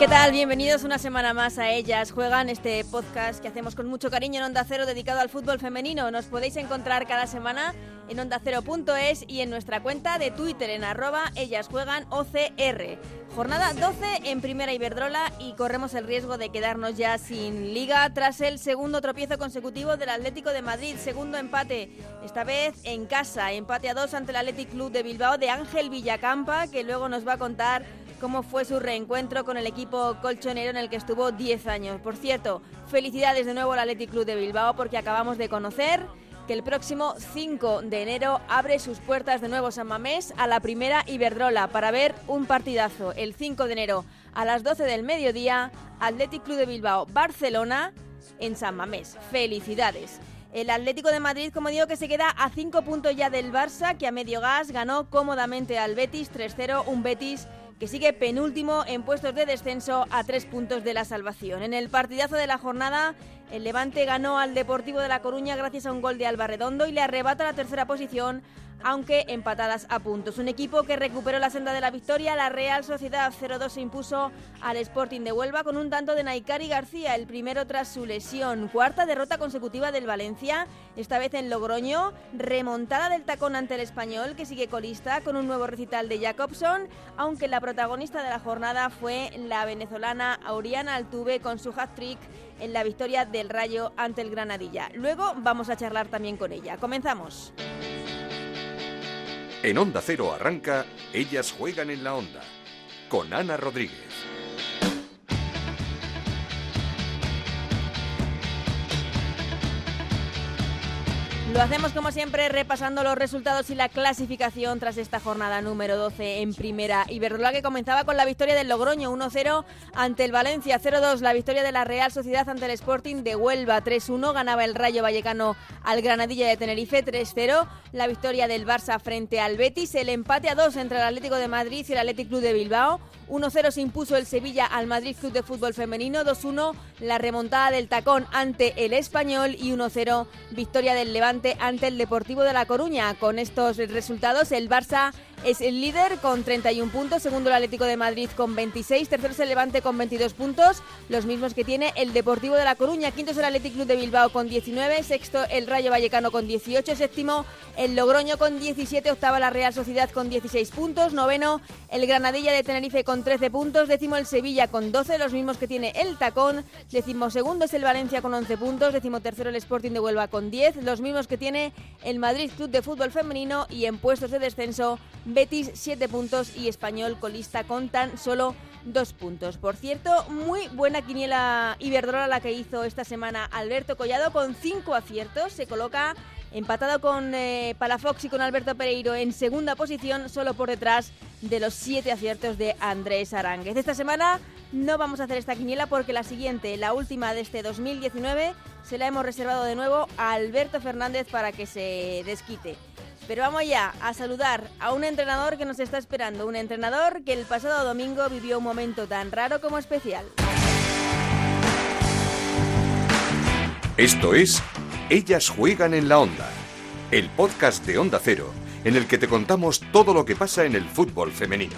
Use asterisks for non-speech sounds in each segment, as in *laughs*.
¿Qué tal? Bienvenidos una semana más a Ellas Juegan, este podcast que hacemos con mucho cariño en Onda Cero dedicado al fútbol femenino. Nos podéis encontrar cada semana en ondacero.es y en nuestra cuenta de Twitter en arroba Ellas Juegan OCR. Jornada 12 en Primera Iberdrola y corremos el riesgo de quedarnos ya sin liga tras el segundo tropiezo consecutivo del Atlético de Madrid, segundo empate, esta vez en casa, empate a dos ante el Athletic Club de Bilbao de Ángel Villacampa, que luego nos va a contar cómo fue su reencuentro con el equipo colchonero en el que estuvo 10 años. Por cierto, felicidades de nuevo al Athletic Club de Bilbao porque acabamos de conocer que el próximo 5 de enero abre sus puertas de nuevo San Mamés a la primera Iberdrola para ver un partidazo. El 5 de enero a las 12 del mediodía, Athletic Club de Bilbao, Barcelona en San Mamés. Felicidades. El Atlético de Madrid, como digo, que se queda a 5 puntos ya del Barça, que a medio gas ganó cómodamente al Betis 3-0, un Betis que sigue penúltimo en puestos de descenso a tres puntos de la salvación. En el partidazo de la jornada, el Levante ganó al Deportivo de La Coruña gracias a un gol de Alba Redondo y le arrebata la tercera posición aunque empatadas a puntos. Un equipo que recuperó la senda de la victoria, la Real Sociedad 0-2 se impuso al Sporting de Huelva con un tanto de Naikari García, el primero tras su lesión. Cuarta derrota consecutiva del Valencia, esta vez en Logroño, remontada del tacón ante el español que sigue colista con un nuevo recital de Jacobson, aunque la protagonista de la jornada fue la venezolana Auriana Altuve con su hat-trick en la victoria del Rayo ante el Granadilla. Luego vamos a charlar también con ella. Comenzamos. En Onda Cero arranca Ellas juegan en la onda con Ana Rodríguez. Lo hacemos como siempre repasando los resultados y la clasificación tras esta jornada número 12 en primera. Iberdrola que comenzaba con la victoria del Logroño 1-0 ante el Valencia 0-2 la victoria de la Real Sociedad ante el Sporting de Huelva 3-1 ganaba el Rayo Vallecano al Granadilla de Tenerife 3-0 la victoria del Barça frente al Betis el empate a 2 entre el Atlético de Madrid y el Athletic Club de Bilbao. 1-0 se impuso el Sevilla al Madrid Club de Fútbol Femenino 2-1 la remontada del Tacón ante el Español y 1-0 victoria del Levante ante el Deportivo de La Coruña. Con estos resultados, el Barça es el líder con 31 puntos, segundo el Atlético de Madrid con 26, tercero es el Levante con 22 puntos, los mismos que tiene el Deportivo de La Coruña, quinto es el Atlético Club de Bilbao con 19, sexto el Rayo Vallecano con 18, séptimo el Logroño con 17, octava la Real Sociedad con 16 puntos, noveno el Granadilla de Tenerife con 13 puntos, décimo el Sevilla con 12, los mismos que tiene el Tacón, décimo segundo es el Valencia con 11 puntos, décimo tercero el Sporting de Huelva con 10, los mismos que tiene el Madrid Club de Fútbol Femenino y en puestos de descenso Betis 7 puntos y Español colista con tan solo 2 puntos. Por cierto, muy buena quiniela Iberdrola la que hizo esta semana Alberto Collado con 5 aciertos. Se coloca empatado con eh, Palafox y con Alberto Pereiro en segunda posición, solo por detrás de los 7 aciertos de Andrés Aránguez. Esta semana no vamos a hacer esta quiniela porque la siguiente, la última de este 2019, se la hemos reservado de nuevo a Alberto Fernández para que se desquite. Pero vamos ya a saludar a un entrenador que nos está esperando, un entrenador que el pasado domingo vivió un momento tan raro como especial. Esto es Ellas juegan en la onda, el podcast de Onda Cero, en el que te contamos todo lo que pasa en el fútbol femenino.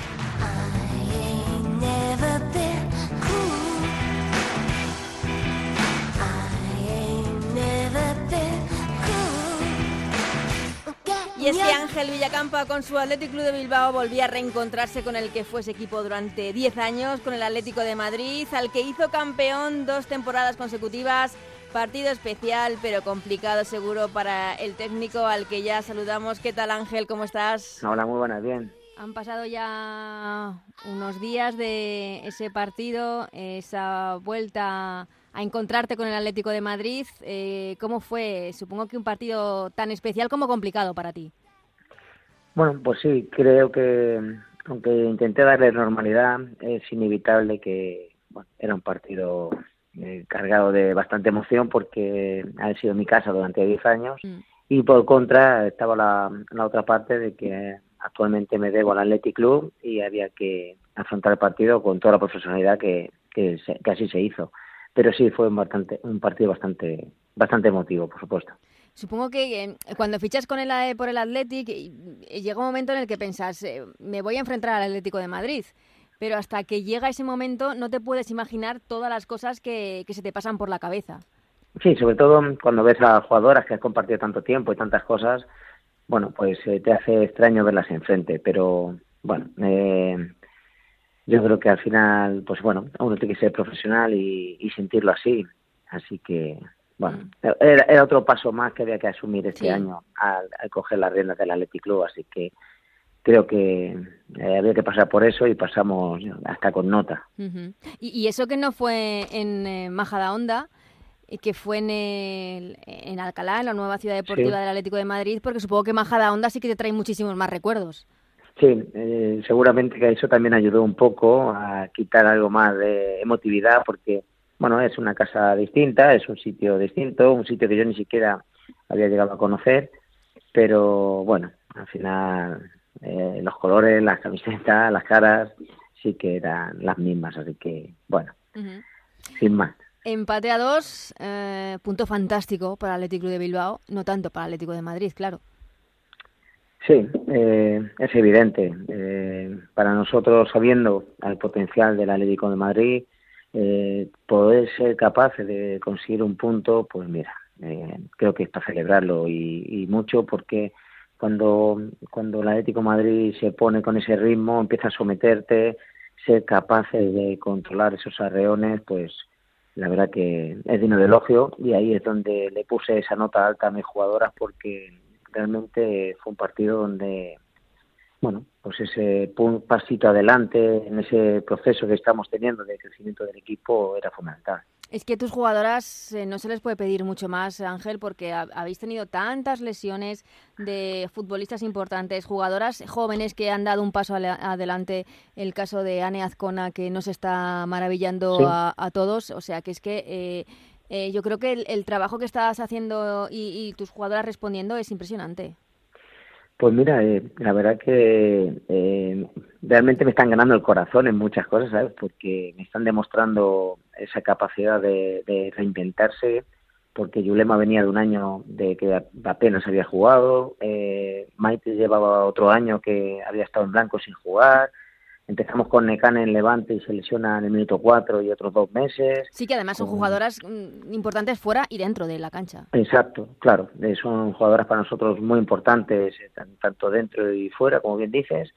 Y es que Ángel Villacampa con su Atlético Club de Bilbao volvía a reencontrarse con el que fue ese equipo durante 10 años, con el Atlético de Madrid, al que hizo campeón dos temporadas consecutivas. Partido especial, pero complicado seguro para el técnico al que ya saludamos. ¿Qué tal Ángel? ¿Cómo estás? Hola, muy buenas, bien. Han pasado ya unos días de ese partido, esa vuelta a encontrarte con el Atlético de Madrid. Eh, ¿Cómo fue? Supongo que un partido tan especial como complicado para ti. Bueno, pues sí, creo que aunque intenté darle normalidad, es inevitable que era un partido eh, cargado de bastante emoción porque ha sido mi casa durante 10 años mm. y por contra estaba la, la otra parte de que actualmente me debo al Athletic Club y había que afrontar el partido con toda la profesionalidad que, que, que así se hizo pero sí fue un, bastante, un partido bastante, bastante emotivo, por supuesto. Supongo que eh, cuando fichas con el, eh, por el Athletic llega un momento en el que pensás, me voy a enfrentar al Atlético de Madrid, pero hasta que llega ese momento no te puedes imaginar todas las cosas que, que se te pasan por la cabeza. Sí, sobre todo cuando ves a jugadoras que has compartido tanto tiempo y tantas cosas, bueno, pues eh, te hace extraño verlas enfrente, pero bueno, eh, yo creo que al final, pues bueno, uno tiene que ser profesional y, sentirlo así, así que bueno, mm. era, otro paso más que había que asumir este año al, coger las riendas del Athletic Club, así que creo que eh, había que pasar por eso y pasamos hasta con nota. ¿Y, eso que no fue en eh, Majada Honda, que fue en, el, en Alcalá, en la nueva ciudad deportiva del Atlético de Madrid, porque supongo que Majada Honda sí que te trae muchísimos más recuerdos. Sí, eh, seguramente que eso también ayudó un poco a quitar algo más de emotividad, porque, bueno, es una casa distinta, es un sitio distinto, un sitio que yo ni siquiera había llegado a conocer, pero bueno, al final eh, los colores, las camisetas, las caras, sí que eran las mismas, así que, bueno, sin más. Empate a dos, eh, punto fantástico para el Atlético de Bilbao, no tanto para el Atlético de Madrid, claro. Sí, eh, es evidente. Eh, para nosotros, sabiendo el potencial del Atlético de Madrid, poder ser capaces de conseguir un punto, pues mira, creo que es para celebrarlo y, y, mucho porque cuando, cuando el Atlético de Madrid se pone con ese ritmo, empieza a someterte, ser capaces de controlar esos arreones, pues la verdad que es digno de elogio y ahí es donde le puse esa nota alta a mis jugadoras porque realmente fue un partido donde bueno pues ese pasito adelante en ese proceso que estamos teniendo de crecimiento del equipo era fundamental es que tus jugadoras eh, no se les puede pedir mucho más, Ángel, porque habéis tenido tantas lesiones de futbolistas importantes, jugadoras jóvenes que han dado un paso adelante. El caso de Ane Azcona, que nos está maravillando a, todos. O sea, que es que eh, eh, yo creo que el, trabajo que estás haciendo y tus jugadoras respondiendo es impresionante. Pues mira, eh, la verdad que eh, realmente me están ganando el corazón en muchas cosas, ¿sabes? Porque me están demostrando esa capacidad de, reinventarse, porque Yulema venía de un año de que apenas había jugado, eh, Maite llevaba otro año que había estado en blanco sin jugar, Empezamos con Necane en Levante y se lesiona en el minuto 4 y otros dos meses. Sí, que además son jugadoras mm, importantes fuera y dentro de la cancha. Exacto, claro. Eh, son jugadoras para nosotros muy importantes, eh, tanto dentro y fuera, como bien dices.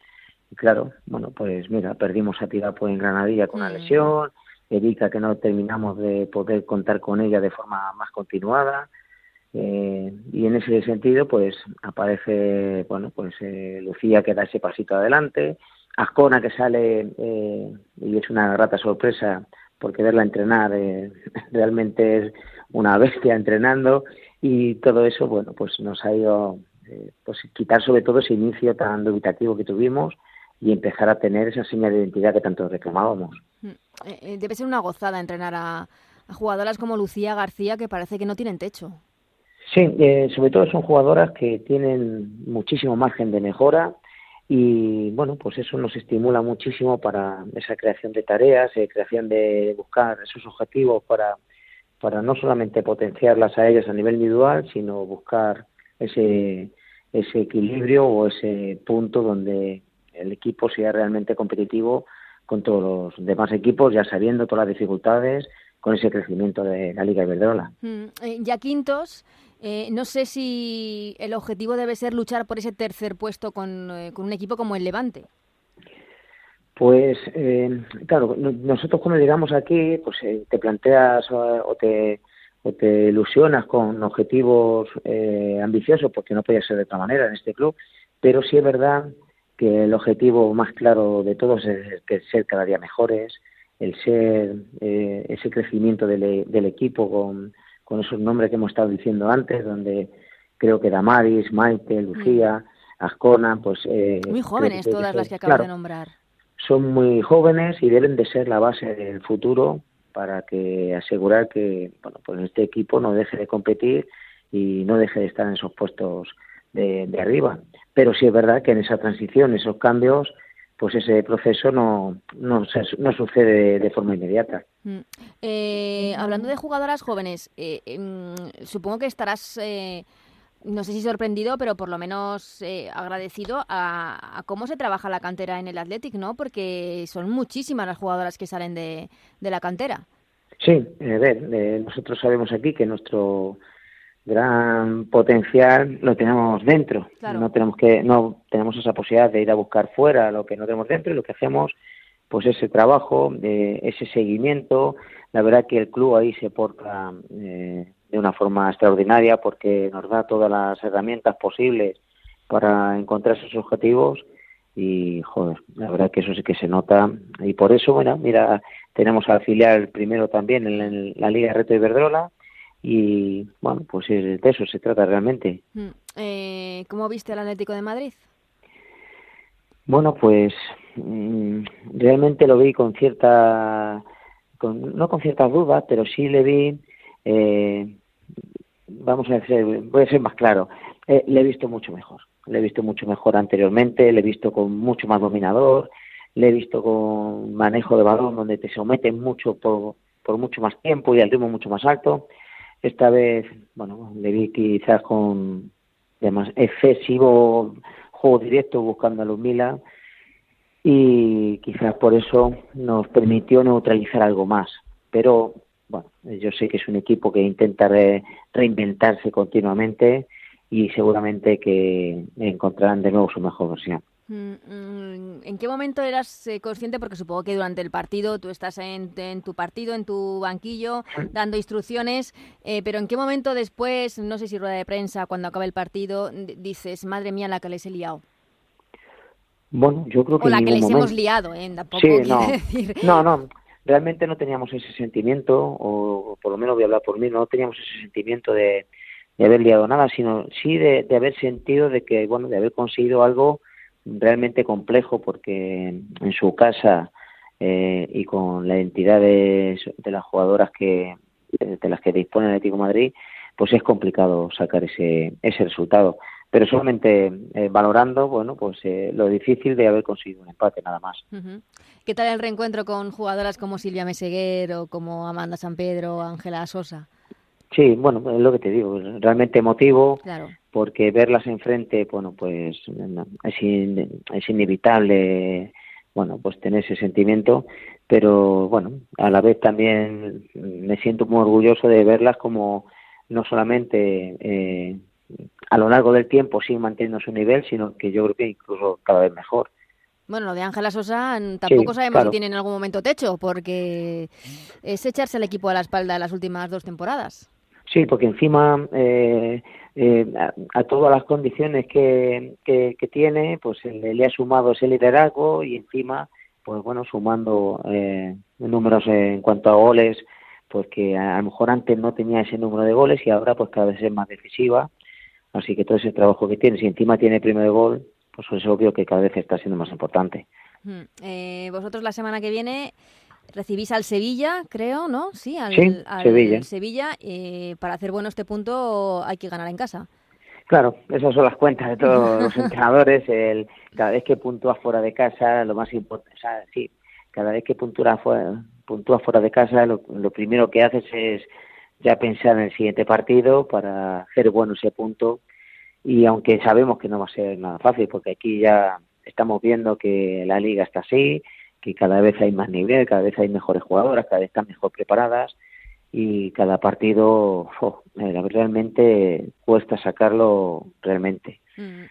Y claro, bueno, pues mira, perdimos a Tirapo en Granadilla con una mm. lesión. Erika, que no terminamos de poder contar con ella de forma más continuada. Eh, y en ese sentido, pues aparece, bueno, pues Lucía que da ese pasito adelante Ascona que sale eh, y es una grata sorpresa porque verla entrenar eh, *laughs* realmente es una bestia entrenando y todo eso bueno pues nos ha ido eh, pues quitar sobre todo ese inicio tan dubitativo que tuvimos y empezar a tener esa señal de identidad que tanto reclamábamos. Mm, debe ser una gozada entrenar a, a jugadoras como Lucía García que parece que no tienen techo. Sí, sobre todo son jugadoras que tienen muchísimo margen de mejora, y bueno, pues eso nos estimula muchísimo para esa creación de tareas, eh, creación de buscar esos objetivos para, para no solamente potenciarlas a ellas a nivel individual, sino buscar ese, ese equilibrio o ese punto donde el equipo sea realmente competitivo con todos los demás equipos, ya sabiendo todas las dificultades, con ese crecimiento de la Liga Iberdrola. Mm, eh, ya quintos, eh, no sé si el objetivo debe ser luchar por ese tercer puesto con, eh, un equipo como el Levante. Pues eh, claro, nosotros cuando llegamos aquí, pues te planteas o te, o te ilusionas con objetivos ambiciosos, porque no podía ser de otra manera en este club, pero sí es verdad que el objetivo más claro de todos es que ser cada día mejores, el ser ese crecimiento del, del equipo con, con esos nombres que hemos estado diciendo antes, donde creo que Damaris, Maite, Lucía, mm. Ascona, pues... Eh, muy jóvenes todas las que acabo de nombrar. Son muy jóvenes y deben de ser la base del futuro para que asegurar que bueno, pues este equipo no deje de competir y no deje de estar en esos puestos de, arriba. Pero sí es verdad que en esa transición, esos cambios, pues ese proceso no, no, no sucede de forma inmediata. Mm. Eh, hablando de jugadoras jóvenes, eh, em, supongo que estarás, eh, no sé si sorprendido, pero por lo menos agradecido a, cómo se trabaja la cantera en el Athletic, ¿no? Porque son muchísimas las jugadoras que salen de, de la cantera. Sí, a ver, nosotros sabemos aquí que nuestro gran potencial lo tenemos dentro. No tenemos que no tenemos esa posibilidad de ir a buscar fuera lo que no tenemos dentro y lo que hacemos pues ese trabajo, de ese seguimiento. La verdad que el club ahí se porta eh, de una forma extraordinaria porque nos da todas las herramientas posibles para encontrar esos objetivos y joder, la verdad que eso sí que se nota y por eso, bueno, mira, tenemos al filial primero también en la Liga Reto Iberdrola y bueno, pues de eso se trata realmente. Mm, eh, ¿Cómo viste el Atlético de Madrid? Bueno, pues mm, realmente lo vi con cierta, con, no con ciertas dudas, pero sí le vi, eh, vamos a decir, voy a ser más claro, eh, le he visto mucho mejor, le he visto mucho mejor anteriormente, le he visto con mucho más dominador, le he visto con manejo de balón donde te someten mucho por, por mucho más tiempo y al ritmo mucho más alto esta vez, bueno, le vi quizás con excesivo juego directo buscando a los y quizás por eso nos permitió neutralizar algo más. Pero bueno, yo sé que es un equipo que intenta reinventarse continuamente y seguramente que encontrarán de nuevo su mejor versión. Mm, mm, ¿En qué momento eras eh, consciente? Porque supongo que durante el partido tú estás en, tu partido, en tu banquillo, dando instrucciones, eh, pero ¿en qué momento después, no sé si rueda de prensa, cuando acaba el partido, dices, madre mía, la que les he liado? Bueno, yo creo que. O la que les hemos liado, ¿eh? Tampoco sí, no. *laughs* Decir. No, no. Realmente no teníamos ese sentimiento, o por lo menos voy a hablar por mí, no teníamos ese sentimiento de, haber liado nada, sino sí de, de haber sentido de que, bueno, de haber conseguido algo realmente complejo porque en su casa eh, y con la identidad de, las jugadoras que de las que dispone el Atlético Madrid, pues es complicado sacar ese, ese resultado. Pero solamente eh, valorando, bueno, pues eh, lo difícil de haber conseguido un empate nada más. ¿Qué tal el reencuentro con jugadoras como Silvia Meseguer o como Amanda San Pedro o Ángela Sosa? Sí, bueno, es lo que te digo, realmente emotivo, porque verlas enfrente, bueno, pues es, es inevitable, bueno, pues tener ese sentimiento, pero bueno, a la vez también me siento muy orgulloso de verlas como no solamente eh, a lo largo del tiempo siguen manteniendo su nivel, sino que yo creo que incluso cada vez mejor. Bueno, lo de Ángela Sosa tampoco sabemos si tiene en algún momento techo, porque es echarse al equipo a la espalda las últimas dos temporadas. Sí, porque encima eh, eh, a, todas las condiciones que, que, tiene, pues le, ha sumado ese liderazgo y encima, pues bueno, sumando eh, números en cuanto a goles, pues que a, lo mejor antes no tenía ese número de goles y ahora pues cada vez es más decisiva. Así que todo ese trabajo que tiene, si encima tiene primer gol, pues es obvio que cada vez está siendo más importante. Eh, vosotros la semana que viene recibís al Sevilla, creo, ¿no? Sí, al, Sevilla. Eh, para hacer bueno este punto hay que ganar en casa. Claro, esas son las cuentas de todos *laughs* los entrenadores. El, cada vez que puntúas fuera de casa, lo más importante, o sea, sí, cada vez que puntúas fuera, puntúas fuera de casa, lo, primero que haces es ya pensar en el siguiente partido para hacer bueno ese punto. Y aunque sabemos que no va a ser nada fácil, porque aquí ya estamos viendo que la liga está así, que cada vez hay más nivel, cada vez hay mejores jugadoras, cada vez están mejor preparadas y cada partido eh, realmente cuesta sacarlo realmente. Mm.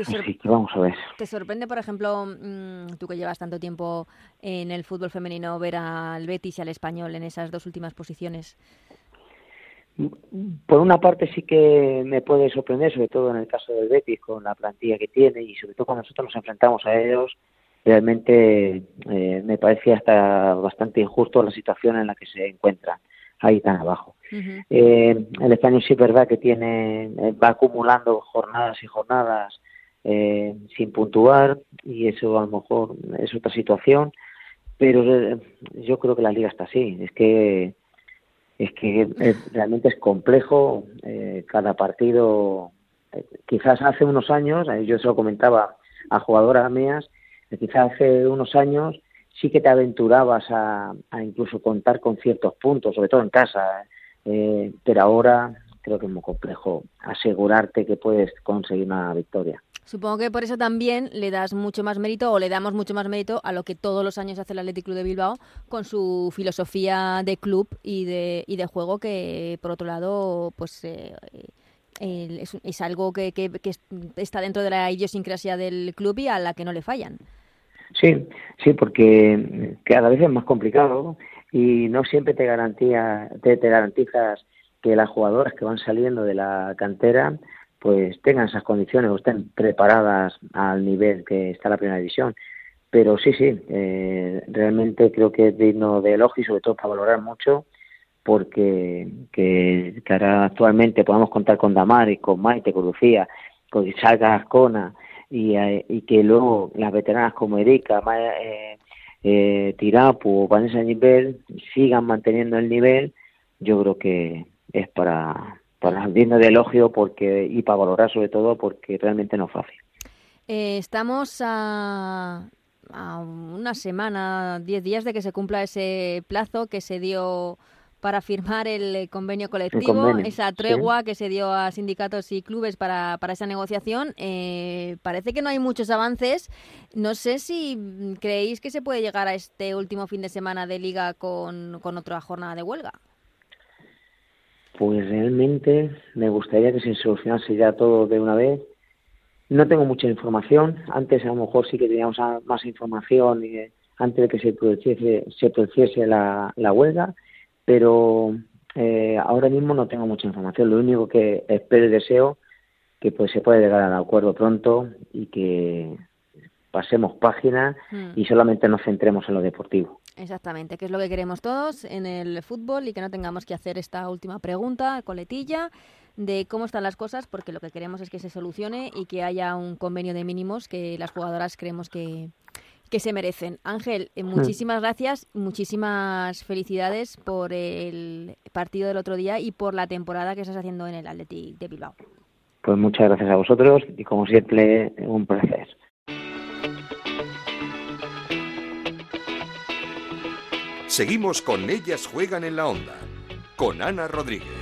Así que vamos a ver. ¿Te sorprende, por ejemplo, mm, tú que llevas tanto tiempo en el fútbol femenino, ver al Betis y al Español en esas dos últimas posiciones? Por una parte sí que me puede sorprender, sobre todo en el caso del Betis, con la plantilla que tiene y sobre todo cuando nosotros nos enfrentamos a ellos, realmente eh, me parece hasta bastante injusto la situación en la que se encuentran ahí tan abajo. eh, el español sí es verdad que tiene eh, va acumulando jornadas y jornadas eh, sin puntuar y eso a lo mejor es otra situación, pero eh, yo creo que la liga está así. Es que es que realmente es complejo cada partido. quizás hace unos años, yo se lo comentaba a jugadoras mías, Quizás hace unos años sí que te aventurabas a, incluso contar con ciertos puntos, sobre todo en casa, eh, pero ahora creo que es muy complejo asegurarte que puedes conseguir una victoria. Supongo que por eso también le das mucho más mérito o le damos mucho más mérito a lo que todos los años hace el Athletic Club de Bilbao con su filosofía de club y de, y de juego que por otro lado pues eh, es, algo que, que, está dentro de la idiosincrasia del club y a la que no le fallan. Sí, sí, porque cada vez es más complicado y no siempre te garantía, te, garantizas que las jugadoras que van saliendo de la cantera pues tengan esas condiciones o estén preparadas al nivel que está la primera división. Pero sí, sí, eh, realmente creo que es digno de elogio y sobre todo para valorar mucho porque que, ahora actualmente podamos contar con Damari, con Maite, con Lucía, con Isaac Ascona y, eh, y que luego las veteranas como Erika, eh, eh, Tirapu o Vanessa Nivel sigan manteniendo el nivel, yo creo que es para, para *laughs* digno de elogio porque y para valorar sobre todo porque realmente no es fácil. Eh, estamos a, a una semana, diez días de que se cumpla ese plazo que se dio para firmar el convenio colectivo, esa tregua que se dio a sindicatos y clubes para, para esa negociación. Eh, parece que no hay muchos avances. No sé si creéis que se puede llegar a este último fin de semana de liga con, con otra jornada de huelga. Pues realmente me gustaría que se solucionase ya todo de una vez. No tengo mucha información. Antes a lo mejor sí que teníamos más información eh, antes de que se produciese, se produciese la, la huelga pero eh, ahora mismo no tengo mucha información. Lo único que espero y deseo que pues se pueda llegar al acuerdo pronto y que pasemos página hmm. y solamente nos centremos en lo deportivo. Exactamente, que es lo que queremos todos en el fútbol y que no tengamos que hacer esta última pregunta, coletilla, de cómo están las cosas, porque lo que queremos es que se solucione y que haya un convenio de mínimos que las jugadoras creemos que, que se merecen. Ángel, eh, hmm. muchísimas gracias, muchísimas felicidades por el partido del otro día y por la temporada que estás haciendo en el Athletic de Bilbao. Pues muchas gracias a vosotros y como siempre un placer. Seguimos con Ellas Juegan en la Onda, con Ana Rodríguez.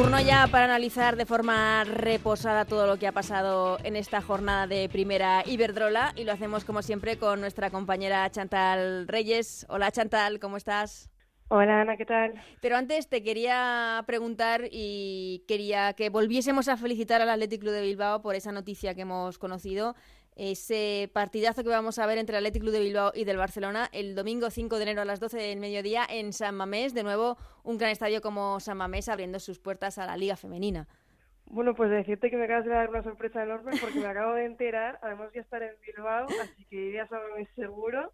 Turno ya para analizar de forma reposada todo lo que ha pasado en esta jornada de primera Iberdrola y lo hacemos como siempre con nuestra compañera Chantal Reyes. Hola Chantal, ¿cómo estás? Hola Ana, ¿qué tal? Pero antes te quería preguntar y quería que volviésemos a felicitar al Athletic Club de Bilbao por esa noticia que hemos conocido ese partidazo que vamos a ver entre el Athletic Club de Bilbao y del Barcelona el domingo 5 de enero a las 12 del mediodía en San Mamés. De nuevo, un gran estadio como San Mamés abriendo sus puertas a la Liga Femenina. Bueno, pues decirte que me acabas de dar una sorpresa enorme porque me acabo de enterar, además ya estar en Bilbao, así que iría a San Mamés seguro.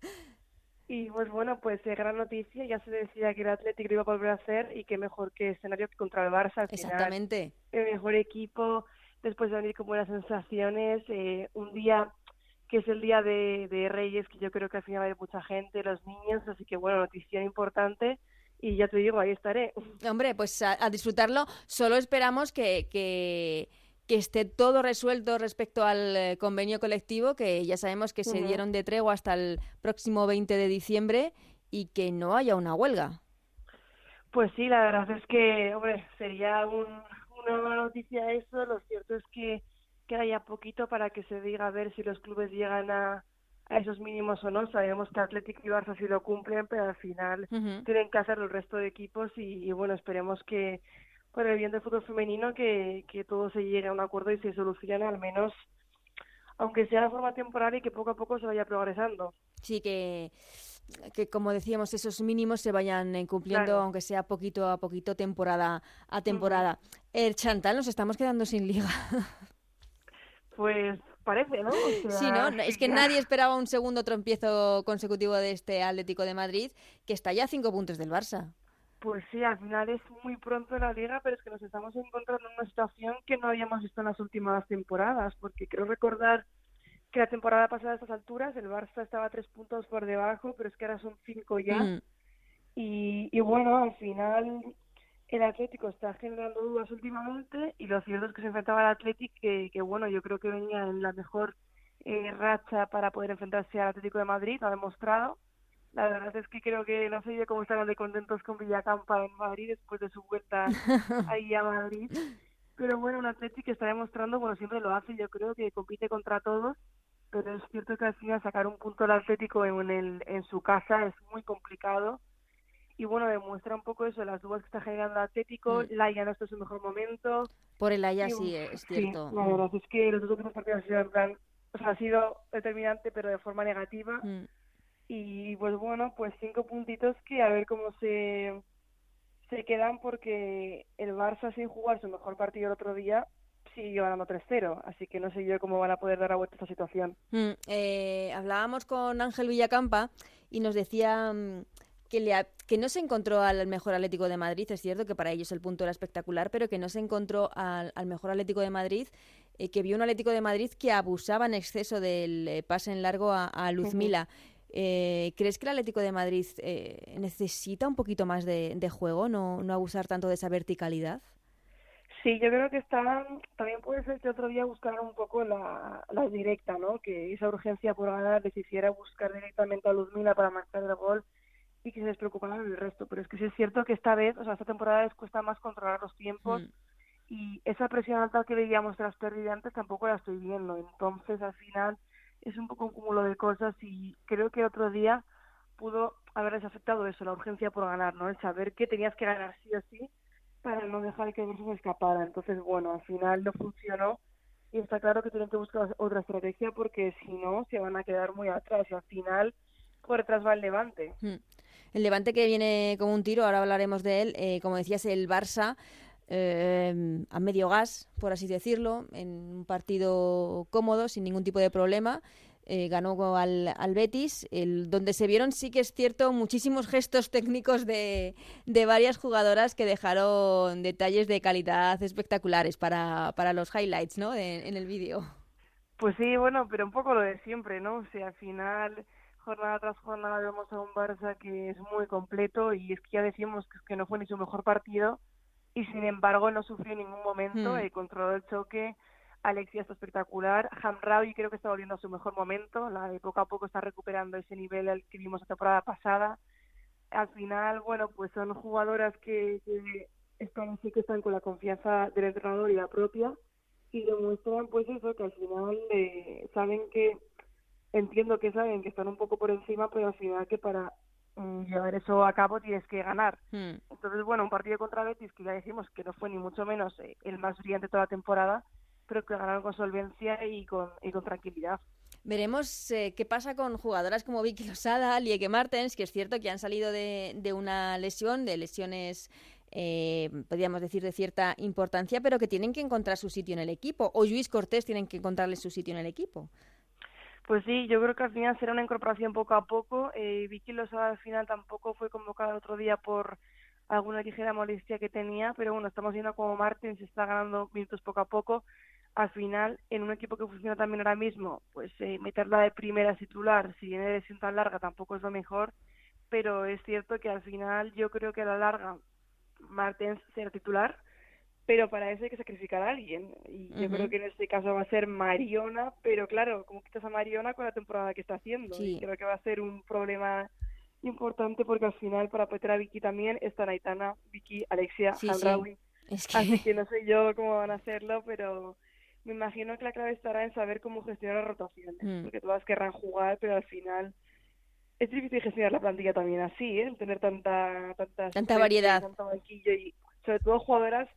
Y pues bueno, pues eh, gran noticia, ya se decía que el Athletic lo iba a volver a hacer y qué mejor que escenario que contra el Barça. Exactamente. el mejor equipo, después de venir con buenas sensaciones, eh, un día que es el día de, Reyes, que yo creo que al final va a haber mucha gente, los niños, así que bueno, noticia importante y ya te digo, ahí estaré. *laughs* Hombre, pues a, disfrutarlo, solo esperamos que, que, esté todo resuelto respecto al eh, convenio colectivo, que ya sabemos que se dieron de tregua hasta el próximo 20 de diciembre y que no haya una huelga. Pues sí, la verdad es que, hombre, sería un, una buena noticia eso. Lo cierto es que queda ya poquito para que se diga a ver si los clubes llegan a, a esos mínimos o no. Sabemos que Atlético y Barça sí lo cumplen, pero al final tienen que hacer el resto de equipos y, bueno, esperemos que por el bien del fútbol femenino que, que todo se llegue a un acuerdo y se solucione al menos aunque sea de forma temporal y que poco a poco se vaya progresando. Sí, que que como decíamos esos mínimos se vayan cumpliendo aunque sea poquito a poquito temporada a temporada. El Chantal nos estamos quedando sin liga. Pues parece, ¿no? sí, ¿no? *laughs* Es que nadie esperaba un segundo trompiezo consecutivo de este Atlético de Madrid que está ya a cinco puntos del Barça. Pues sí, al final es muy pronto en la liga, pero es que nos estamos encontrando en una situación que no habíamos visto en las últimas temporadas, porque quiero recordar que la temporada pasada a estas alturas el Barça estaba tres puntos por debajo, pero es que ahora son cinco ya. Mm. Y, y, bueno, al final el Atlético está generando dudas últimamente y lo cierto es que se enfrentaba al Atlético que, que bueno, yo creo que venía en la mejor eh, racha para poder enfrentarse al Atlético de Madrid, lo ha demostrado. La verdad es que creo que no sé yo cómo estarán de contentos con Villacampa en Madrid después de su vuelta *laughs* ahí a Madrid. Pero bueno, un Atlético que está demostrando, bueno, siempre lo hace, yo creo que compite contra todos, pero es cierto que al final sacar un punto al Atlético en, el, en su casa es muy complicado y bueno, demuestra un poco eso, las dudas que está generando el Atlético, mm. Laia no está en su mejor momento. Por el Laia sí, es cierto. la verdad es que los dos últimos partidos han sido en plan, o sea, ha sido determinante pero de forma negativa. Mm. Y pues bueno, pues cinco puntitos que a ver cómo se, se quedan porque el Barça sin jugar su mejor partido el otro día siguió ganando 3-0, así que no sé yo cómo van a poder dar a vuelta esta situación. Mm, eh, hablábamos con Ángel Villacampa y nos decía que, que no se encontró al mejor Atlético de Madrid, es cierto que para ellos el punto era espectacular, pero que no se encontró al, mejor Atlético de Madrid, eh, que vio un Atlético de Madrid que abusaba en exceso del eh, pase en largo a, Luzmila. Eh, ¿Crees que el Atlético de Madrid necesita un poquito más de, juego, no, no abusar tanto de esa verticalidad? Sí, yo creo que está, también puede ser que otro día buscaran un poco la, la directa, ¿no? Que esa urgencia por ganar les hiciera buscar directamente a Luzmila para marcar el gol y que se despreocuparan del resto. Pero es que sí es cierto que esta vez, o sea, esta temporada les cuesta más controlar los tiempos mm. y esa presión alta que veíamos de las pérdidas antes tampoco la estoy viendo. Entonces, al final, es un poco un cúmulo de cosas y creo que otro día pudo haberles afectado eso, la urgencia por ganar, ¿no? El saber que tenías que ganar sí o sí para no dejar que el se escapara. Entonces, bueno, al final no funcionó y está claro que tienen que buscar otra estrategia porque si no se van a quedar muy atrás y al final por detrás va el Levante. Mm. El Levante que viene como un tiro, ahora hablaremos de él. Eh, como decías, el Barça eh, a medio gas, por así decirlo, en un partido cómodo, sin ningún tipo de problema. Eh, ganó al, al Betis, el, donde se vieron, sí que es cierto, muchísimos gestos técnicos de, de varias jugadoras que dejaron detalles de calidad espectaculares para, para los highlights ¿no? en el vídeo. Pues sí, bueno, pero un poco lo de siempre, ¿no? O sea, al final jornada tras jornada vemos a un Barça que es muy completo y es que ya decimos que, no fue ni su mejor partido y sin embargo no sufrió en ningún momento, hmm. el control del choque, Alexia está espectacular, Hamraoui creo que está volviendo a su mejor momento, la de poco a poco está recuperando ese nivel al que vimos la temporada pasada. Al final, bueno, pues son jugadoras que, que están, sí que están con la confianza del entrenador y la propia y demuestran pues eso, que al final eh, saben que entiendo que saben que están un poco por encima, pero al final que para mm, llevar eso a cabo tienes que ganar. Hmm. Entonces, bueno, un partido contra Betis que ya decimos que no fue ni mucho menos eh, el más brillante toda la temporada, pero que ganaron con solvencia y con, y con tranquilidad. Veremos eh, qué pasa con jugadoras como Vicky Losada, Lieke Martens, que es cierto que han salido de, de una lesión, de lesiones eh, podríamos decir, de cierta importancia, pero que tienen que encontrar su sitio en el equipo. O Luis Cortés tienen que encontrarle su sitio en el equipo. Pues sí, yo creo que al final será una incorporación poco a poco. Eh, Vicky Losada al final tampoco fue convocada el otro día por alguna ligera molestia que tenía, pero bueno, estamos viendo como Martins está ganando minutos poco a poco. Al final, en un equipo que funciona también ahora mismo, pues eh, meterla de primera titular, si viene de lesión tan larga, tampoco es lo mejor, pero es cierto que al final yo creo que a la larga Martens será titular pero para eso hay que sacrificar a alguien. Y yo creo que en este caso va a ser Mariona, pero claro, ¿cómo quitas a Mariona con la temporada que está haciendo? Y creo que va a ser un problema importante porque al final para Petra a Vicky también están Aitana, Vicky, Alexia, sí, Así que no sé yo cómo van a hacerlo, pero me imagino que la clave estará en saber cómo gestionar las rotaciones, mm. porque todas querrán jugar, pero al final es difícil gestionar la plantilla también así, ¿eh? tener tanta, tanta variedad. Tanto banquillo y sobre todo jugadoras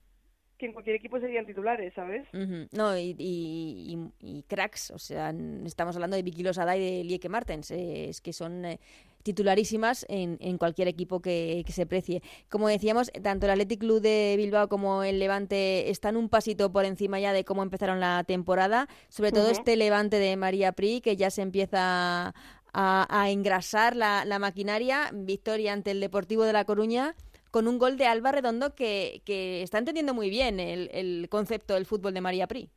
que en cualquier equipo serían titulares, ¿sabes? No, y, cracks, o sea, estamos hablando de Vicky Losada y de Lieke Martens, eh, es que son eh, titularísimas en, en, cualquier equipo que, se precie. Como decíamos, tanto el Athletic Club de Bilbao como el Levante están un pasito por encima ya de cómo empezaron la temporada, sobre todo este Levante de María Pri, que ya se empieza a, engrasar la, la maquinaria, victoria ante el Deportivo de La Coruña con un gol de Alba Redondo que, que está entendiendo muy bien el, el concepto del fútbol de María Pri.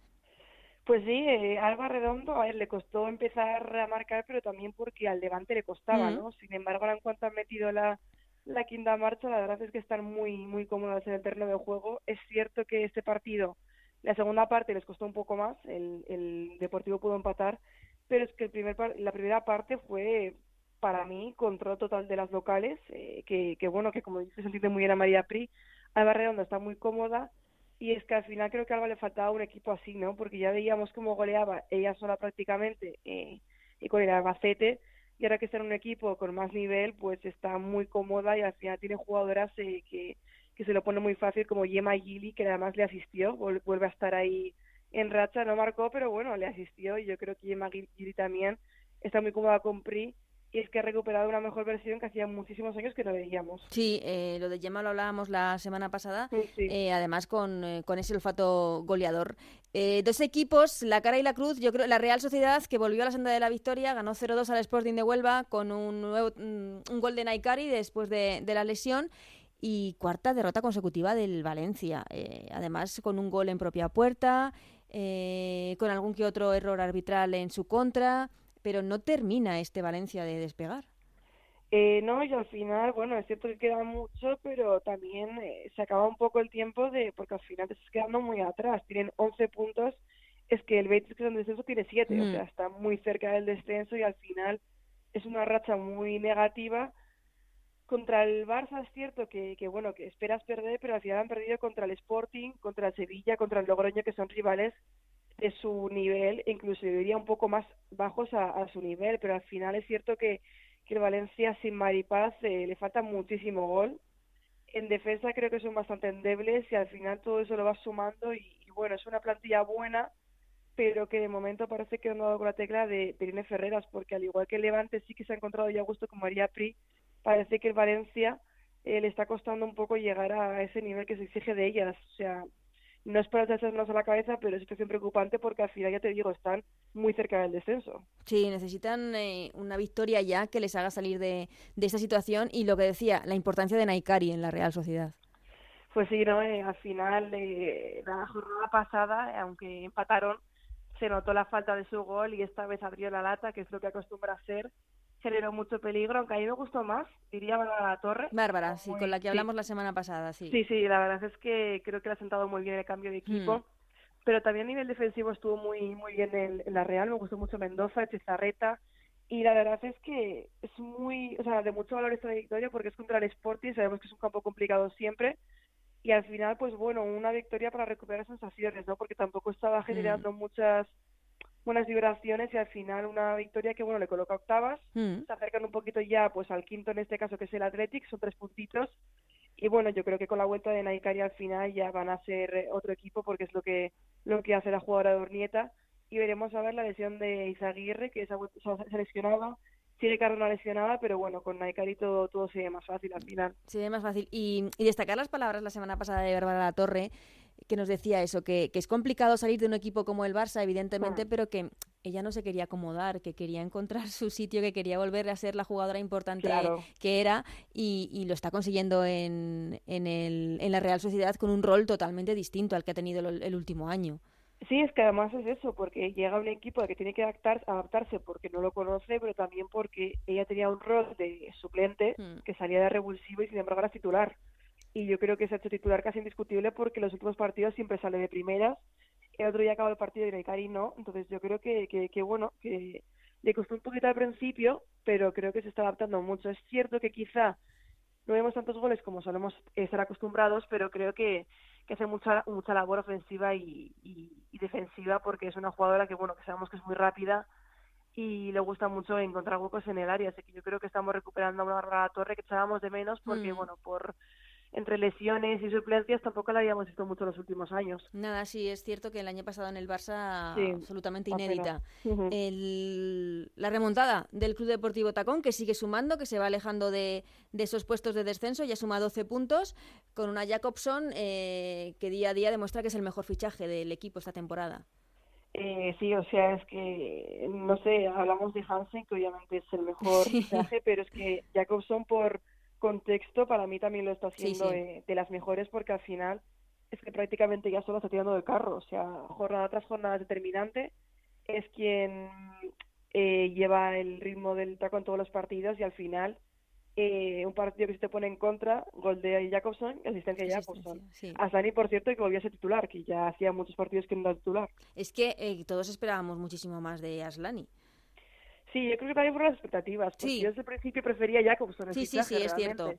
Pues sí, eh, Alba Redondo, a ver, le costó empezar a marcar, pero también porque al Levante le costaba, ¿no? Sin embargo, ahora en cuanto han metido la, la quinta marcha. La verdad es que están muy, muy cómodas en el terreno de juego. Es cierto que este partido, la segunda parte les costó un poco más. El, el Deportivo pudo empatar, pero es que el primer, la primera parte fue para mí control total de las locales, eh, que, que, bueno, que como dice, se entiende muy bien a María Pri, Alba Redonda está muy cómoda y es que al final creo que a Alba le faltaba un equipo así, ¿no? Porque ya veíamos cómo goleaba ella sola prácticamente eh, y con el Albacete. Y ahora que está en un equipo con más nivel, pues está muy cómoda y al final tiene jugadoras eh, que, que se lo pone muy fácil como Yema Gili, que además le asistió, vuelve a estar ahí en racha, no marcó, pero bueno, le asistió y yo creo que Yema Gili también está muy cómoda con Pri y es que ha recuperado una mejor versión que hacía muchísimos años que no veíamos. Sí, eh, lo de Gemma lo hablábamos la semana pasada, eh, además con, eh, con, ese olfato goleador. dos equipos, la cara y la cruz, yo creo, la Real Sociedad que volvió a la senda de la victoria, ganó 0-2 al Sporting de Huelva con un, nuevo, mm, un gol de Naikari después de, de la lesión y cuarta derrota consecutiva del Valencia, además con un gol en propia puerta, con algún que otro error arbitral en su contra pero no termina este Valencia de despegar. Eh, no, y al final, bueno, es cierto que queda mucho, pero también eh, se acaba un poco el tiempo de, porque al final te estás quedando muy atrás, tienen 11 puntos, es que el Betis que es en descenso tiene 7, o mm. sea, está muy cerca del descenso y al final es una racha muy negativa. Contra el Barça es cierto que, que, bueno, que esperas perder, pero al final han perdido contra el Sporting, contra el Sevilla, contra el Logroño, que son rivales de su nivel, incluso diría un poco más bajos a, su nivel, pero al final es cierto que, que el Valencia sin Maripaz eh, le falta muchísimo gol. En defensa creo que son bastante endebles y al final todo eso lo va sumando y, bueno, es una plantilla buena, pero que de momento parece que han dado con la tecla de Perine Ferreras, porque al igual que el Levante sí que se ha encontrado ya a gusto con María Pri, parece que el Valencia eh, le está costando un poco llegar a ese nivel que se exige de ellas. O sea, no es para echarnos a la cabeza, pero es situación preocupante porque al final, ya te digo, están muy cerca del descenso. Sí, necesitan eh, una victoria ya que les haga salir de, de esta situación y lo que decía, la importancia de Naikari en la Real Sociedad. Pues sí, no, eh, al final, eh, la jornada pasada, aunque empataron, se notó la falta de su gol y esta vez abrió la lata, que es lo que acostumbra hacer generó mucho peligro, aunque a mí me gustó más, diría Bárbara Torre. Bárbara, sí, con la que hablamos la semana pasada, sí. Sí, sí, la verdad es que creo que le ha sentado muy bien el cambio de equipo. Mm. Pero también a nivel defensivo estuvo muy muy bien en, la Real, me gustó mucho Mendoza, Chizarreta, y la verdad es que es muy, o sea, de mucho valor esta victoria porque es contra el Sporting, sabemos que es un campo complicado siempre, y al final, pues bueno, una victoria para recuperar sensaciones, ¿no? Porque tampoco estaba mm. generando muchas buenas vibraciones y al final una victoria que bueno le coloca octavas mm. se acercan un poquito ya pues al quinto en este caso que es el Athletic son tres puntitos y bueno yo creo que con la vuelta de Naikari al final ya van a ser eh, otro equipo porque es lo que lo que hace la jugadora de Urnieta y veremos a ver la lesión de Isaguirre que se ha lesionado tiene una lesionada, pero bueno, con Naikari todo, todo se ve más fácil al final. Se ve más fácil. Y, y destacar las palabras la semana pasada de Bárbara La Torre, que nos decía eso, que, que, es complicado salir de un equipo como el Barça, evidentemente, pero que ella no se quería acomodar, que quería encontrar su sitio, que quería volver a ser la jugadora importante que era y, y, lo está consiguiendo en, en, el, en la Real Sociedad con un rol totalmente distinto al que ha tenido el, último año. Sí, es que además es eso, porque llega un equipo que tiene que adaptar, adaptarse porque no lo conoce, pero también porque ella tenía un rol de suplente hmm. que salía de revulsivo y sin embargo era titular y yo creo que se ha hecho titular casi indiscutible porque los últimos partidos siempre sale de primeras. El otro día acaba el partido y Naikari no, entonces yo creo que, que, bueno, que le costó un poquito al principio, pero creo que se está adaptando mucho. Es cierto que quizá no vemos tantos goles como solemos estar acostumbrados, pero creo que, que hace mucha mucha labor ofensiva y, y, defensiva porque es una jugadora que bueno que sabemos que es muy rápida y le gusta mucho encontrar huecos en el área, así que yo creo que estamos recuperando a una Bárbara Torre que echábamos de menos porque mm. bueno por entre lesiones y suplencias tampoco la habíamos visto mucho en los últimos años. Nada, sí, es cierto que el año pasado en el Barça absolutamente inédita. la remontada del Club Deportivo Tacón, que sigue sumando, que se va alejando de, esos puestos de descenso, ya suma 12 puntos, con una Jacobson eh, que día a día demuestra que es el mejor fichaje del equipo esta temporada. Eh, sí, o sea, es que, no sé, hablamos de Hansen, que obviamente es el mejor *laughs* fichaje, pero es que Jacobson por contexto para mí también lo está haciendo De, las mejores porque al final es que prácticamente ya solo está tirando del carro, o sea, jornada tras jornada determinante, es quien eh, lleva el ritmo del taco en todos los partidos y al final eh, un partido que se te pone en contra, gol de Jacobson y asistencia de Jacobson. Sí. Aslani, por cierto, que volvió a ser titular, que ya hacía muchos partidos que no era titular. Es que eh, todos esperábamos muchísimo más de Aslani. Sí, yo creo que también fueron las expectativas, porque yo desde el principio prefería Jacobson. sí, sí, sí, es cierto.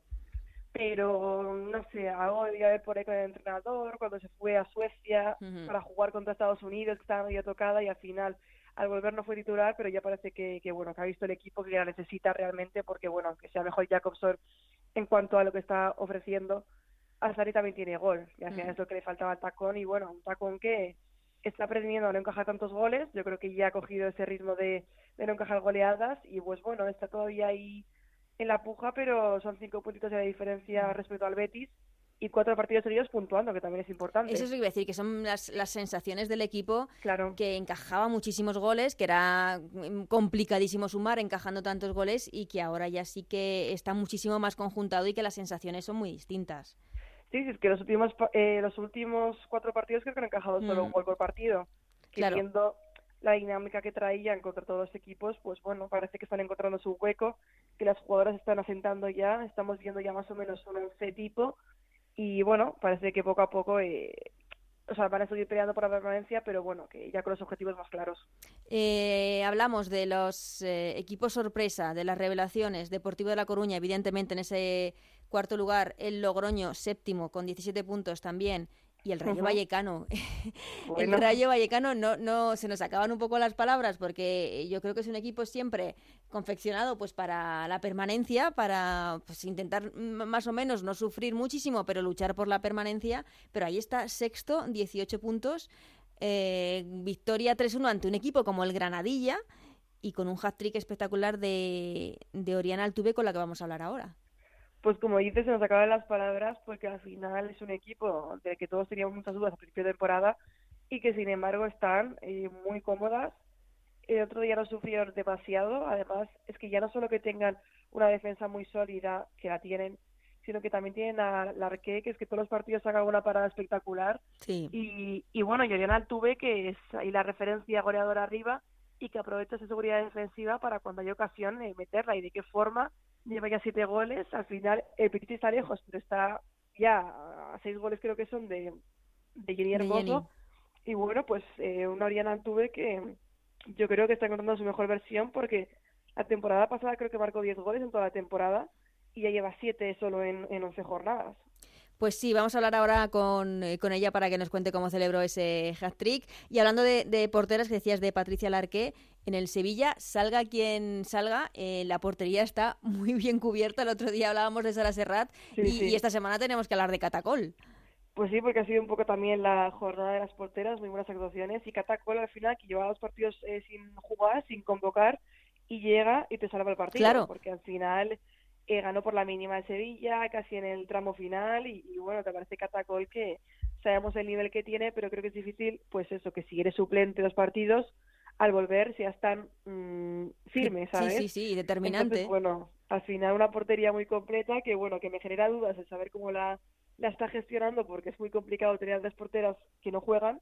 Pero, no sé, algo debía haber por ahí con el entrenador, cuando se fue a Suecia para jugar contra Estados Unidos, que estaba medio tocada y al final al volver no fue titular, pero ya parece que, que, bueno, que ha visto el equipo que la necesita realmente, porque bueno, aunque sea mejor Jacobson en cuanto a lo que está ofreciendo, Alzari también tiene gol, y al final es lo que le faltaba al tacón, y bueno, un tacón que está aprendiendo a no encajar tantos goles, yo creo que ya ha cogido ese ritmo de, de no encajar goleadas, y pues bueno, está todavía ahí en la puja, pero son cinco puntitos de diferencia mm. respecto al Betis, y cuatro partidos seguidos puntuando, que también es importante. Eso es lo que iba a decir, que son las, las sensaciones del equipo claro. que encajaba muchísimos goles, que era complicadísimo sumar encajando tantos goles y que ahora ya sí que está muchísimo más conjuntado y que las sensaciones son muy distintas. Sí, es que los últimos, eh, los últimos cuatro partidos creo que han encajado solo mm. un gol por partido. Que viendo la dinámica que traían contra todos los equipos, pues bueno, parece que están encontrando su hueco, que las jugadoras están asentando ya, estamos viendo ya más o menos un once tipo y bueno, parece que poco a poco eh, o sea, van a seguir peleando por la permanencia, pero bueno, que ya con los objetivos más claros. Eh, hablamos de los eh, equipos sorpresa, de las revelaciones. Deportivo de La Coruña, evidentemente, en ese cuarto lugar. El Logroño, séptimo, con 17 puntos también y el Rayo Vallecano. *laughs* El Rayo Vallecano no, no se nos acaban un poco las palabras porque yo creo que es un equipo siempre confeccionado pues para la permanencia, para pues, intentar más o menos no sufrir muchísimo, pero luchar por la permanencia. Pero ahí está sexto, 18 puntos, eh, victoria 3-1 ante un equipo como el Granadilla y con un hat-trick espectacular de, de Oriana Altuve con la que vamos a hablar ahora pues como dices, se nos acaban las palabras porque al final es un equipo del que todos teníamos muchas dudas a principio de temporada y que sin embargo están eh, muy cómodas. El otro día no sufrieron demasiado, además es que ya no solo que tengan una defensa muy sólida, que la tienen, sino que también tienen a la Arque, que es que todos los partidos hagan una parada espectacular. Sí. Y, y bueno, Yoriana Altuve, que es ahí la referencia goleadora arriba y que aprovecha esa seguridad defensiva para cuando hay ocasión eh, meterla y de qué forma lleva ya siete goles, al final el Petit está lejos, pero está ya a seis goles creo que son de, de Jenny Hermoso. Y bueno, pues eh, una Oriana tuve que yo creo que está encontrando su mejor versión porque la temporada pasada creo que marcó diez goles en toda la temporada y ya lleva siete solo en, en 11 jornadas. Pues sí, vamos a hablar ahora con, eh, con ella para que nos cuente cómo celebró ese hat-trick. Y hablando de, de, porteras que decías de Patricia Larque, en el Sevilla, salga quien salga, eh, la portería está muy *laughs* bien cubierta. El otro día hablábamos de Sara Serrat y, esta semana tenemos que hablar de Catacol. Pues sí, porque ha sido un poco también la jornada de las porteras, muy buenas actuaciones. Y Catacol al final, que lleva dos partidos eh, sin jugar, sin convocar, y llega y te salva el partido. Claro. Porque al final eh, ganó por la mínima de Sevilla, casi en el tramo final, y, y bueno, te parece Catacol que sabemos el nivel que tiene, pero creo que es difícil, pues eso, que si eres suplente los partidos, al volver ya están mmm, firmes, ¿sabes? Sí, sí, sí, determinante. bueno, al final una portería muy completa que, bueno, que me genera dudas de saber cómo la, la está gestionando porque es muy complicado tener dos porteras que no juegan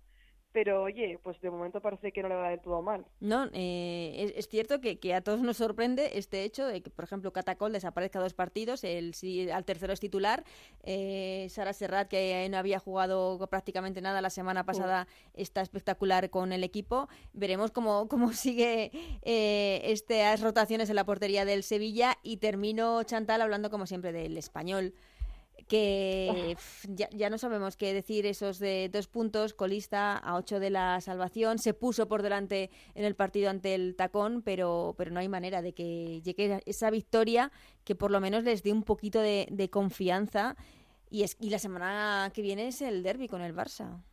pero oye, pues de momento parece que no le va del todo mal. No, eh, es, cierto que, que, a todos nos sorprende este hecho de que, por ejemplo, Catacol desaparezca dos partidos, el, si, al tercero es titular, eh, Sara Serrat, que no había jugado prácticamente nada la semana pasada, está espectacular con el equipo. Veremos cómo, cómo *laughs* sigue eh, estas rotaciones en la portería del Sevilla y termino, Chantal, hablando como siempre del español que ya, ya, no sabemos qué decir esos de dos puntos, colista a ocho de la salvación, se puso por delante en el partido ante el tacón, pero, pero no hay manera de que llegue esa victoria que por lo menos les dé un poquito de, confianza y, es, y la semana que viene es el derby con el Barça.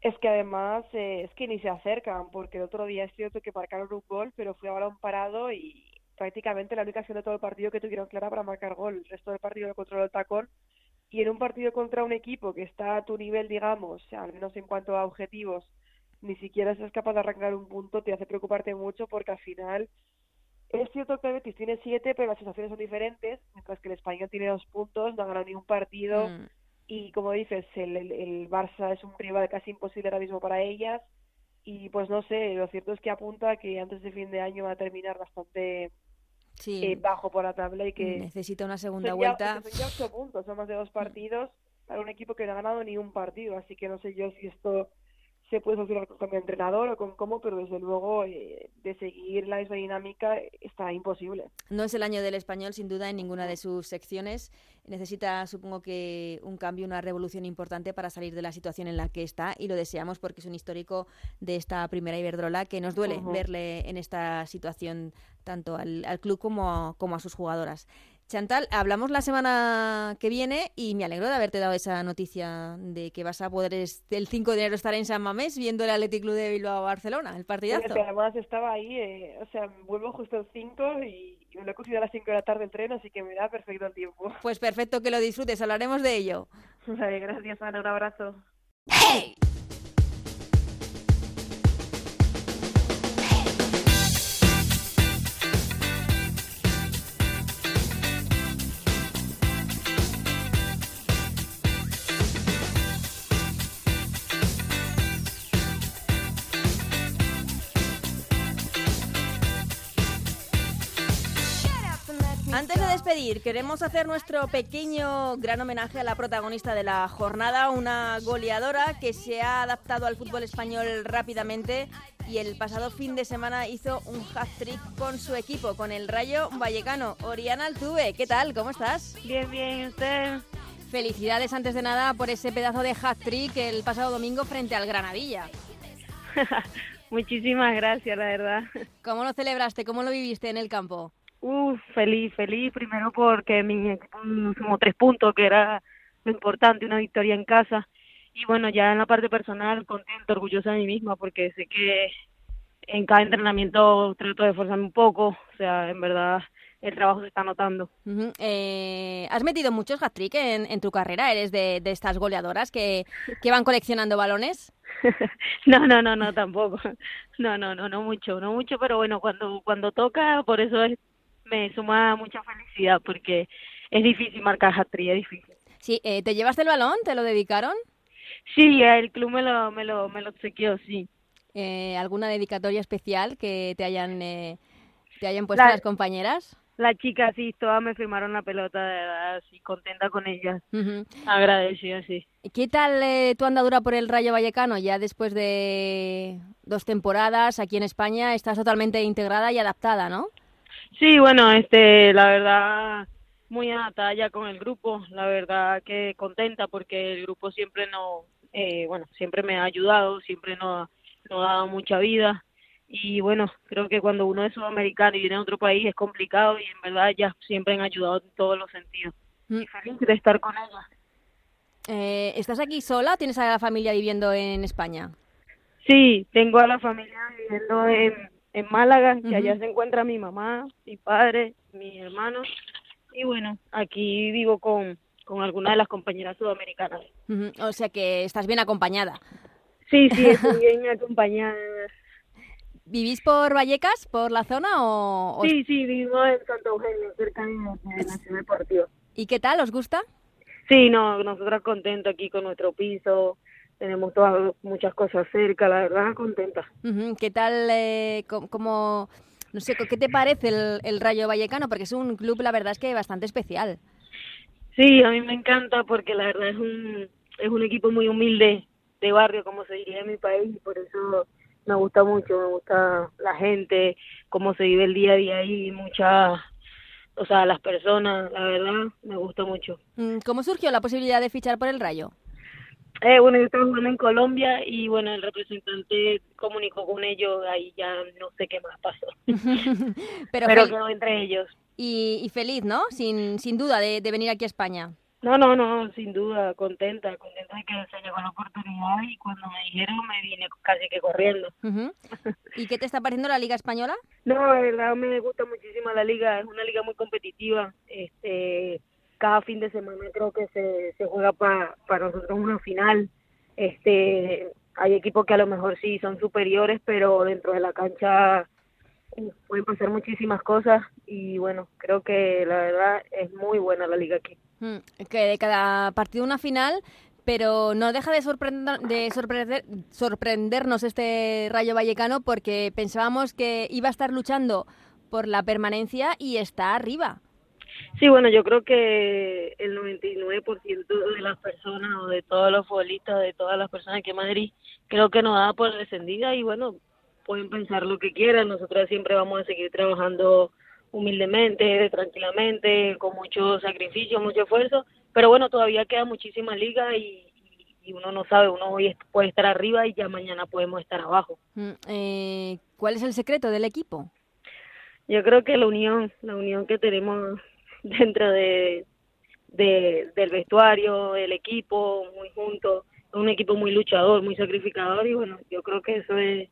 Es que además eh, es que ni se acercan, porque el otro día es cierto que marcaron un gol, pero fue a balón parado y prácticamente la única acción de todo el partido que tuvieron clara para marcar gol. El resto del partido lo controló el tacón y en un partido contra un equipo que está a tu nivel, digamos, al menos en cuanto a objetivos, ni siquiera seas capaz de arrancar un punto, te hace preocuparte mucho porque al final es cierto que el Betis tiene siete, pero las sensaciones son diferentes, mientras que el Español tiene dos puntos, no ha ganado ningún partido mm. y como dices, el, el, el, Barça es un rival casi imposible ahora mismo para ellas y pues no sé, lo cierto es que apunta que antes de fin de año va a terminar bastante eh, bajo por la tabla y que necesita una segunda vuelta. son ya ocho puntos, son más de dos partidos para un equipo que no ha ganado ni un partido, así que no sé yo si esto se puede solucionar con de entrenador o con cómo, pero desde luego eh, de seguir la misma dinámica está imposible. No es el año del español, sin duda, en ninguna de sus secciones. Necesita, supongo que, un cambio, una revolución importante para salir de la situación en la que está y lo deseamos porque es un histórico de esta primera Iberdrola que nos duele verle en esta situación tanto al, club como, como a sus jugadoras. Chantal, hablamos la semana que viene y me alegro de haberte dado esa noticia de que vas a poder el 5 de enero estar en San Mamés viendo el Athletic Club de Bilbao Barcelona, el partidazo. además estaba ahí, eh, o sea, vuelvo justo el 5 y, me lo he cogido a las 5 de la tarde el tren, así que me da perfecto el tiempo. *laughs* Pues perfecto que lo disfrutes, hablaremos de ello. gracias Ana, un abrazo. Antes despedir, queremos hacer nuestro pequeño gran homenaje a la protagonista de la jornada, una goleadora que se ha adaptado al fútbol español rápidamente y el pasado fin de semana hizo un hat-trick con su equipo, con el Rayo Vallecano. Oriana Altuve, ¿qué tal? ¿Cómo estás? Bien, bien, ¿usted? Felicidades antes de nada por ese pedazo de hat-trick el pasado domingo frente al Granadilla. *laughs* Muchísimas gracias, la verdad. ¿Cómo lo celebraste? ¿Cómo lo viviste en el campo? Uf, feliz, feliz, primero porque mi equipo sumó tres puntos, que era lo importante, una victoria en casa. Y bueno, ya en la parte personal, contento, orgullosa de mí misma, porque sé que en cada entrenamiento trato de esforzarme un poco, o sea, en verdad el trabajo se está notando. eh, ¿Has metido muchos hat-trick en, en, tu carrera? ¿Eres de, de estas goleadoras que, que van coleccionando balones? *laughs* no, no, no, no, tampoco. *laughs* No, no, no, no mucho, no mucho, pero bueno, cuando, cuando toca, por eso es me suma mucha felicidad porque es difícil marcar hat es difícil. Sí, eh, ¿te llevaste el balón? ¿Te lo dedicaron? Sí, el club me lo, me lo, me lo obsequió, sí. Eh, ¿Alguna dedicatoria especial que te hayan, eh, te hayan puesto las compañeras? Las chicas, sí, todas me firmaron la pelota, de verdad, contenta con ellas. Agradecida, sí. ¿Qué tal eh, tu andadura por el Rayo Vallecano? Ya después de dos temporadas aquí en España, estás totalmente integrada y adaptada, ¿no? Sí, bueno, este, la verdad, muy adaptada ya con el grupo, la verdad que contenta porque el grupo siempre no, eh, bueno, siempre me ha ayudado, siempre nos, ha dado mucha vida y bueno, creo que cuando uno es sudamericano y viene a otro país es complicado y en verdad ya siempre han ayudado en todos los sentidos. Mm. Y feliz de estar con ellas. Eh, ¿Estás aquí sola? ¿Tienes a la familia viviendo en España? Sí, tengo a la familia viviendo en, en Málaga, que allá se encuentra mi mamá, mi padre, mi hermano. Y bueno, aquí vivo con, con algunas de las compañeras sudamericanas. O sea que estás bien acompañada. Sí, sí, *laughs* estoy bien acompañada. ¿Vivís por Vallecas, por la zona o...? Sí, sí, vivo en Santo Eugenio, cerca de, la ciudad deportiva. ¿Y qué tal? ¿Os gusta? Sí, no, nosotros contentos aquí con nuestro piso, tenemos todas muchas cosas cerca, la verdad, contenta. ¿Qué tal, eh, como, no sé, qué te parece el, el, Rayo Vallecano? Porque es un club, la verdad es que bastante especial. Sí, a mí me encanta porque la verdad es un, es un equipo muy humilde de barrio, como se diría en mi país, y por eso me gusta mucho, me gusta la gente, cómo se vive el día a día ahí, muchas o sea, las personas, la verdad, me gusta mucho. Mm, ¿Cómo surgió la posibilidad de fichar por el Rayo? Eh, bueno, yo estaba jugando en Colombia y bueno, el representante comunicó con ellos, ahí ya no sé qué más pasó. *laughs* Pero, quedó entre ellos. Y, feliz, ¿no? Sin, sin duda de, venir aquí a España. No, no, no, sin duda, contenta, contenta de que se llegó la oportunidad y cuando me dijeron me vine casi que corriendo. *laughs* ¿Y qué te está pareciendo la Liga Española? No, la verdad me gusta muchísimo la liga, es una liga muy competitiva, este cada fin de semana creo que se, juega para para nosotros una final. Este, hay equipos que a lo mejor sí son superiores, pero dentro de la cancha eh, pueden pasar muchísimas cosas y bueno, creo que la verdad es muy buena la liga aquí. Mm, que de cada partido una final, pero no deja de, sorprender, de sorprender, sorprendernos este Rayo Vallecano porque pensábamos que iba a estar luchando por la permanencia y está arriba. Sí, bueno, yo creo que el 99% de las personas o de todos los futbolistas, de todas las personas que Madrid, creo que nos da por descendida y bueno, pueden pensar lo que quieran, nosotros siempre vamos a seguir trabajando humildemente, tranquilamente, con mucho sacrificio, mucho esfuerzo, pero bueno, todavía queda muchísima liga y, uno no sabe, uno hoy puede estar arriba y ya mañana podemos estar abajo. Mm, eh, ¿Cuál es el secreto del equipo? Yo creo que la unión, la unión que tenemos *laughs* dentro de, del vestuario, el equipo, muy juntos, un equipo muy luchador, muy sacrificador y bueno, yo creo que eso es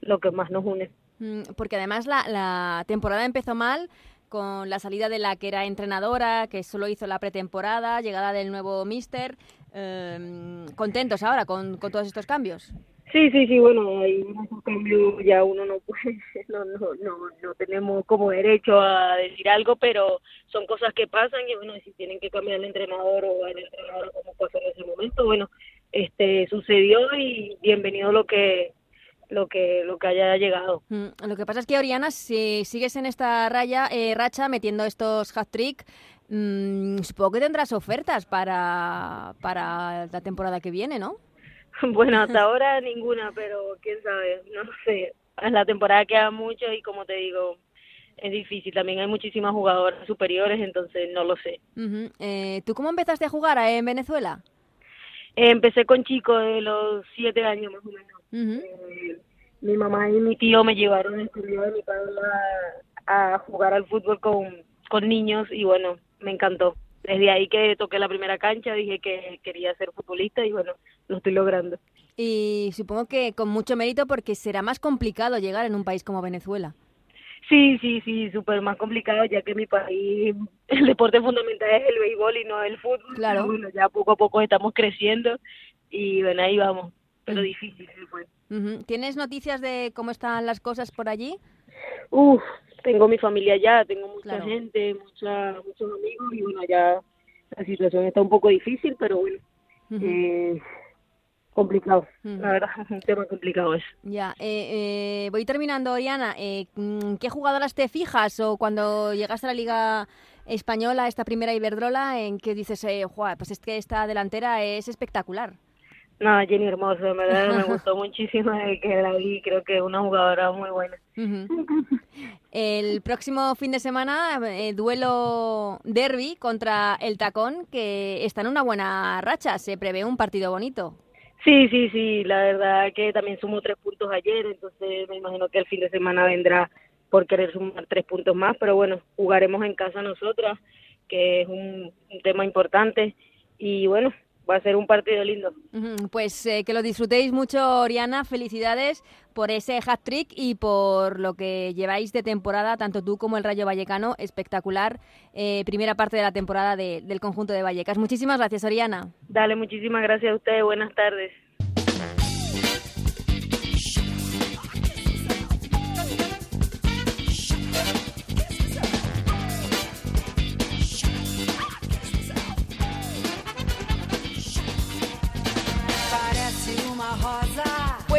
lo que más nos une. Mm, porque además la, la temporada empezó mal con la salida de la que era entrenadora, que solo hizo la pretemporada, llegada del nuevo mister. Em, ¿Contentos ahora con, con todos estos cambios? Sí, sí, sí, bueno, hay un cambio, ya uno no puede, *laughs* no, no, no, no tenemos como derecho a decir algo, pero son cosas que pasan y bueno, si tienen que cambiar el entrenador o el entrenador como pasó en ese momento, bueno, este sucedió y bienvenido lo que lo que lo que haya llegado. Mm, lo que pasa es que Oriana, si sigues en esta raya eh, racha metiendo estos hat trick, mmm, supongo que tendrás ofertas para para la temporada que viene, ¿no? *laughs* Bueno, hasta ahora ninguna, pero quién sabe, no sé. La temporada queda mucho y como te digo, es difícil. También hay muchísimas jugadoras superiores, entonces no lo sé. eh, ¿Tú cómo empezaste a jugar en Venezuela? empecé con chicos de los siete años más o menos. eh, mi mamá y mi tío me llevaron a estudiar de mi padre a, a jugar al fútbol con, con niños y bueno, me encantó desde ahí que toqué la primera cancha dije que quería ser futbolista y bueno, lo estoy logrando. Y supongo que con mucho mérito porque será más complicado llegar en un país como Venezuela. Sí, sí, sí, súper más complicado ya que en mi país *laughs* el deporte fundamental es el béisbol y no el fútbol. Claro. Bueno, ya poco a poco estamos creciendo y bueno, ahí vamos, pero difícil fue. ¿Tienes noticias de cómo están las cosas por allí? Uf, tengo mi familia allá, tengo mucha gente, mucha, muchos amigos y bueno, ya la situación está un poco difícil, pero bueno, eh, complicado, la verdad, es *laughs* un tema complicado eso. Ya, eh, eh, voy terminando, Oriana, eh, ¿qué jugadoras te fijas o cuando llegaste a la Liga Española, esta primera Iberdrola, en que dices, eh, pues es que esta delantera es espectacular? No, Jenny Hermoso, en verdad me *laughs* gustó muchísimo que la vi, creo que es una jugadora muy buena. *laughs* El próximo fin de semana, eh, duelo derby contra el Tacón, que está en una buena racha, se prevé un partido bonito. Sí, sí, sí, la verdad que también sumó tres puntos ayer, entonces me imagino que el fin de semana vendrá por querer sumar tres puntos más, pero bueno, jugaremos en casa nosotras, que es un, un tema importante, y bueno, va a ser un partido lindo. Pues eh, que lo disfrutéis mucho, Oriana. Felicidades por ese hat-trick y por lo que lleváis de temporada, tanto tú como el Rayo Vallecano. Espectacular. Eh, primera parte de la temporada de, del conjunto de Vallecas. Muchísimas gracias, Oriana. Dale, muchísimas gracias a ustedes. Buenas tardes.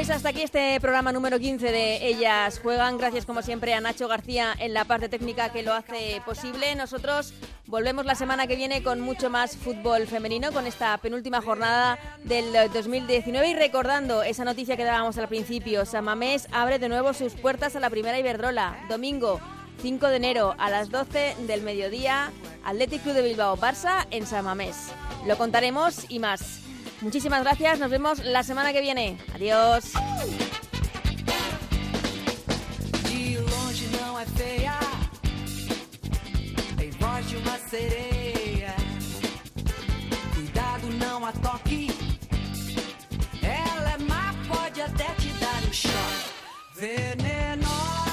Pues hasta aquí este programa número 15 de Ellas Juegan. Gracias como siempre a Nacho García en la parte técnica que lo hace posible. Nosotros volvemos la semana que viene con mucho más fútbol femenino, con esta penúltima jornada del 2019 y recordando esa noticia que dábamos al principio. Samamés abre de nuevo sus puertas a la primera Iberdrola. Domingo 5 de enero a las 12 del mediodía, Athletic Club de Bilbao Barça en Samamés. Lo contaremos y más. Muchísimas gracias, nos vemos la semana que viene. Adiós. Cuidado não a toque. Ela é má, pode até te dar um choque venenoso.